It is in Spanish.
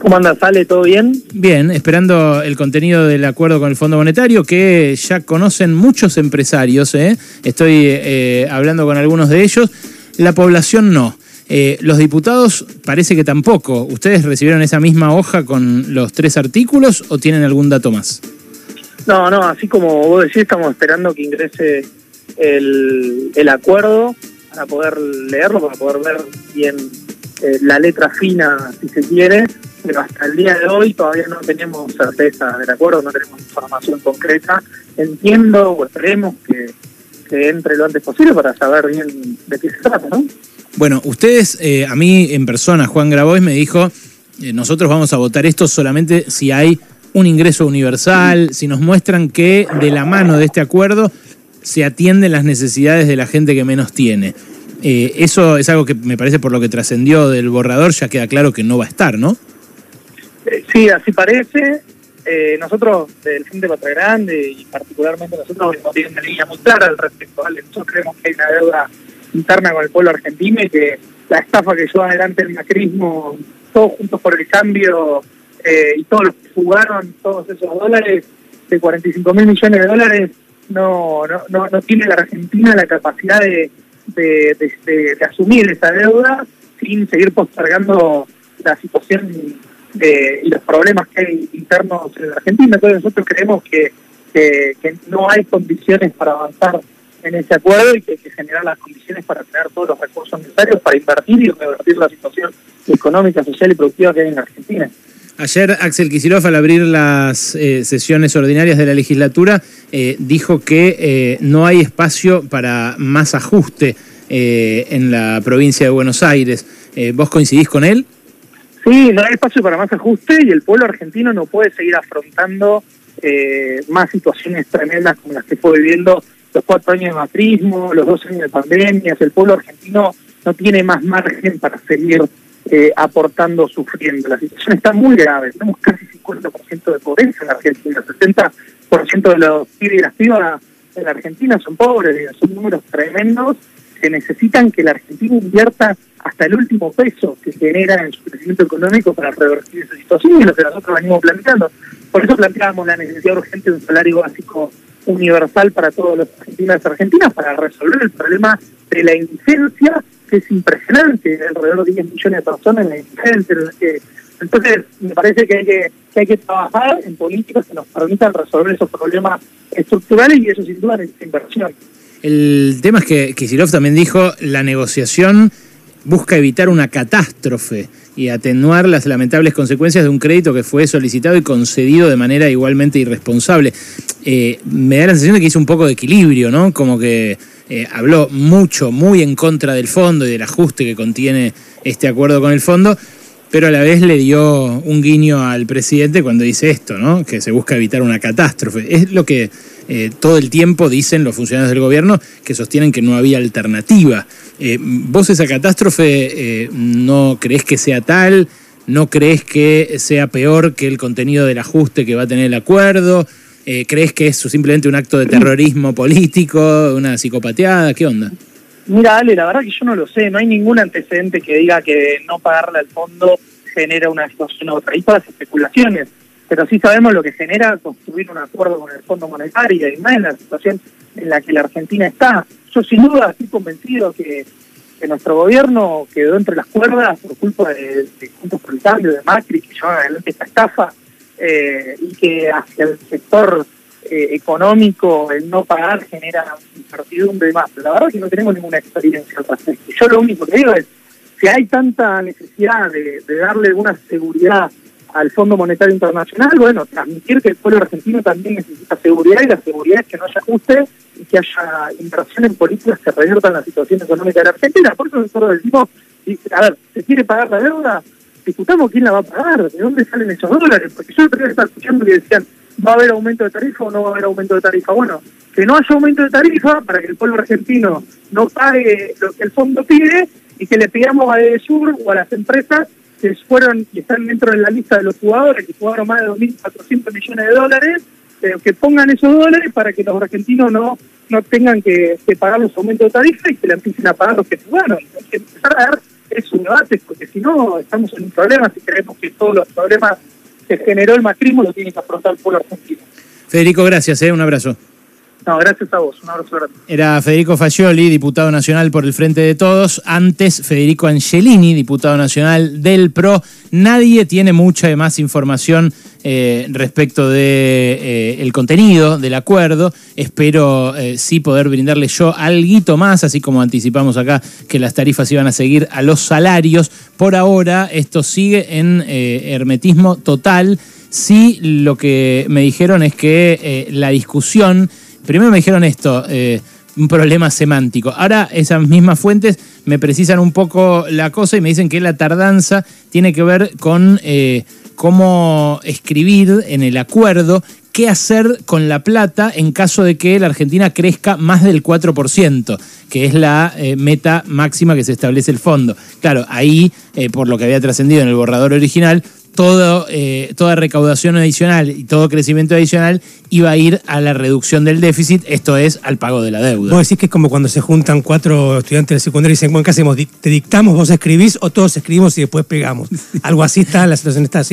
¿Cómo anda? ¿Sale todo bien? Bien, esperando el contenido del acuerdo con el Fondo Monetario que ya conocen muchos empresarios. ¿eh? Estoy eh, hablando con algunos de ellos. La población no. Eh, los diputados parece que tampoco. ¿Ustedes recibieron esa misma hoja con los tres artículos o tienen algún dato más? No, no, así como vos decís, estamos esperando que ingrese el, el acuerdo para poder leerlo, para poder ver bien la letra fina, si se quiere, pero hasta el día de hoy todavía no tenemos certeza del acuerdo, no tenemos información concreta. Entiendo o esperemos que, entre lo antes posible para saber bien de qué se trata, ¿no? Bueno, ustedes, eh, a mí en persona, Juan Grabois me dijo, eh, nosotros vamos a votar esto solamente si hay un ingreso universal, si nos muestran que de la mano de este acuerdo se atienden las necesidades de la gente que menos tiene. Eh, eso es algo que me parece por lo que trascendió del borrador, ya queda claro que no va a estar, ¿no? Eh, sí, así parece. Eh, nosotros, del Frente Patria Grande, y particularmente nosotros, hemos tenido una línea muy clara al respecto. Nosotros creemos que hay una deuda interna con el pueblo argentino y que la estafa que lleva adelante el macrismo, todos juntos por el cambio, eh, y todos los que jugaron todos esos dólares, de 45 mil millones de dólares, no, no, no, no tiene la Argentina la capacidad de, de, de asumir esa deuda sin seguir postergando la situación eh, y los problemas que hay internos en Argentina. Entonces nosotros creemos que, no hay condiciones para avanzar en ese acuerdo y que hay que generar las condiciones para tener todos los recursos necesarios para invertir y revertir la situación económica, social y productiva que hay en Argentina. Ayer Axel Kicillof, al abrir las eh, sesiones ordinarias de la legislatura, eh, dijo que no hay espacio para más ajuste en la provincia de Buenos Aires. ¿Vos coincidís con él? Sí, no hay espacio para más ajuste y el pueblo argentino no puede seguir afrontando eh, más situaciones tremendas como las que fue viviendo los cuatro años de macrismo, los dos años de pandemia. El pueblo argentino no tiene más margen para seguir eh, aportando, sufriendo. La situación está muy grave. Tenemos casi 50% de pobreza en Argentina. 60% de los pibes y las pibas en la Argentina son pobres. Son números tremendos que necesitan que la Argentina invierta hasta el último peso que genera en su crecimiento económico para revertir esa situación y lo que nosotros venimos planteando. Por eso planteamos la necesidad urgente de un salario básico universal para todos los argentinos y argentinas para resolver el problema de la indigencia, que es impresionante, alrededor de 10 millones de personas en la indigencia. Entonces, me parece que hay que, que hay que trabajar en políticas que nos permitan resolver esos problemas estructurales y eso sin duda es inversión. El tema es que Kicillof también dijo la negociación busca evitar una catástrofe y atenuar las lamentables consecuencias de un crédito que fue solicitado y concedido de manera igualmente irresponsable. Eh, me da la sensación de que hizo un poco de equilibrio, ¿no? Como que eh, habló mucho, muy en contra del fondo y del ajuste que contiene este acuerdo con el fondo, pero a la vez le dio un guiño al presidente cuando dice esto, ¿no? Que se busca evitar una catástrofe. Es lo que eh, todo el tiempo dicen los funcionarios del gobierno que sostienen que no había alternativa. Eh, ¿Vos esa catástrofe eh, no crees que sea tal? ¿No crees que sea peor que el contenido del ajuste que va a tener el acuerdo? ¿Crees que es simplemente un acto de terrorismo político, una psicopateada? ¿Qué onda? Mira, Ale, la verdad que yo no lo sé. No hay ningún antecedente que diga que no pagarle al fondo genera una situación otra. Hay todas las especulaciones pero sí sabemos lo que genera construir un acuerdo con el Fondo Monetario y más en la situación en la que la Argentina está. Yo sin duda estoy convencido que, nuestro gobierno quedó entre las cuerdas por culpa de, de Juntos por el Cambio, de Macri, que llevan adelante esta estafa, eh, y que hacia el sector eh, económico el no pagar genera incertidumbre más. La verdad es que no tenemos ninguna experiencia al respecto. Yo lo único que digo es, si hay tanta necesidad de, darle alguna seguridad al Fondo Monetario Internacional, bueno, transmitir que el pueblo argentino también necesita seguridad y la seguridad es que no haya ajuste y que haya inversión en políticas que reviertan la situación económica de la Argentina. Por eso nosotros decimos, a ver, ¿se quiere pagar la deuda? Discutamos quién la va a pagar, de dónde salen esos dólares, porque yo estaba escuchando que decían, ¿va a haber aumento de tarifa o no va a haber aumento de tarifa? Bueno, que no haya aumento de tarifa para que el pueblo argentino no pague lo que el fondo pide y que le pidamos a EDESUR o a las empresas que fueron y están dentro de la lista de los jugadores que jugaron más de 2.400 millones de dólares, eh, que pongan esos dólares para que los argentinos no no tengan que, pagar los aumentos de tarifa y que la empiecen a pagar los que jugaron. Hay que empezar a dar es un debate, porque si no, estamos en un problema si creemos que todos los problemas que generó el macrismo lo tiene que afrontar el pueblo argentino. Federico, gracias, ¿eh? un abrazo. No, gracias a vos. Un abrazo grande. Era Federico Fascioli, diputado nacional por el Frente de Todos. Antes, Federico Angelini, diputado nacional del PRO. Nadie tiene mucha más información eh, respecto de eh, contenido del acuerdo. Espero eh, sí poder brindarle yo algo más, así como anticipamos acá que las tarifas iban a seguir a los salarios. Por ahora, esto sigue en hermetismo total. Sí, lo que me dijeron es que la discusión Primero me dijeron esto, eh, un problema semántico. Ahora esas mismas fuentes me precisan un poco la cosa y me dicen que la tardanza tiene que ver con eh, cómo escribir en el acuerdo qué hacer con la plata en caso de que la Argentina crezca más del 4%, que es la eh, meta máxima que se establece el fondo. Claro, ahí, por lo que había trascendido en el borrador original, todo, eh, toda recaudación adicional y todo crecimiento adicional iba a ir a la reducción del déficit, esto es al pago de la deuda. Vos decís que es como cuando se juntan cuatro estudiantes de secundaria y dicen, bueno, ¿qué hacemos? ¿Te dictamos, vos escribís o todos escribimos y después pegamos? Algo así está, la situación está así.